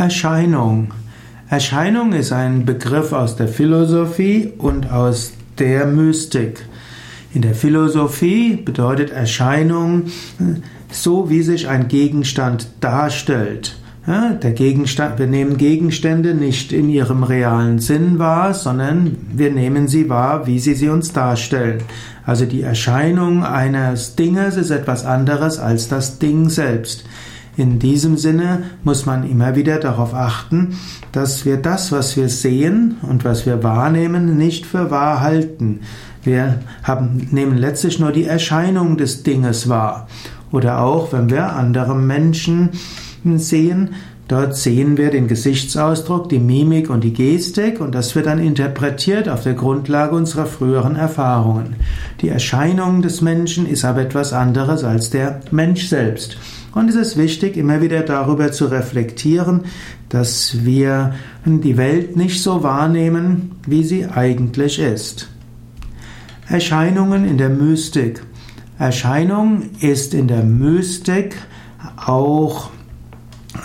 Erscheinung. Erscheinung ist ein Begriff aus der Philosophie und aus der Mystik. In der Philosophie bedeutet Erscheinung so, wie sich ein Gegenstand darstellt. der Gegenstand, wir nehmen Gegenstände nicht in ihrem realen Sinn wahr, sondern wir nehmen sie wahr, wie sie sie uns darstellen. Also die Erscheinung eines Dinges ist etwas anderes als das Ding selbst. In diesem Sinne muss man immer wieder darauf achten, dass wir das, was wir sehen und was wir wahrnehmen, nicht für wahr halten. Wir haben, nehmen letztlich nur die Erscheinung des Dinges wahr. Oder auch, wenn wir andere Menschen sehen, Dort sehen wir den Gesichtsausdruck, die Mimik und die Gestik und das wird dann interpretiert auf der Grundlage unserer früheren Erfahrungen. Die Erscheinung des Menschen ist aber etwas anderes als der Mensch selbst. Und es ist wichtig, immer wieder darüber zu reflektieren, dass wir die Welt nicht so wahrnehmen, wie sie eigentlich ist. Erscheinungen in der Mystik. Erscheinung ist in der Mystik auch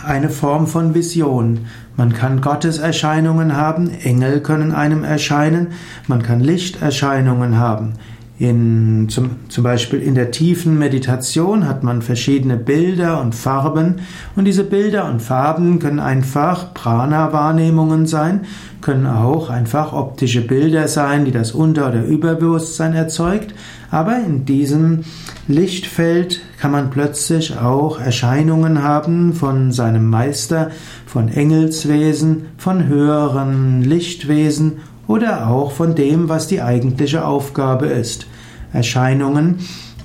eine Form von Vision. Man kann Gotteserscheinungen haben, Engel können einem erscheinen, man kann Lichterscheinungen haben. In, zum, zum Beispiel in der tiefen Meditation hat man verschiedene Bilder und Farben. Und diese Bilder und Farben können einfach Prana-Wahrnehmungen sein, können auch einfach optische Bilder sein, die das Unter- oder Überbewusstsein erzeugt, aber in diesem Lichtfeld kann man plötzlich auch Erscheinungen haben von seinem Meister, von Engelswesen, von höheren Lichtwesen oder auch von dem, was die eigentliche Aufgabe ist. Erscheinungen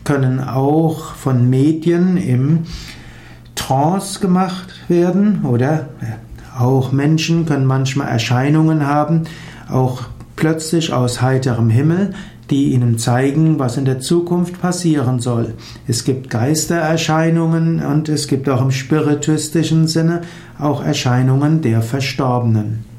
können auch von Medien im Trance gemacht werden oder auch Menschen können manchmal Erscheinungen haben, auch plötzlich aus heiterem Himmel, die ihnen zeigen, was in der Zukunft passieren soll. Es gibt Geistererscheinungen und es gibt auch im spiritistischen Sinne auch Erscheinungen der Verstorbenen.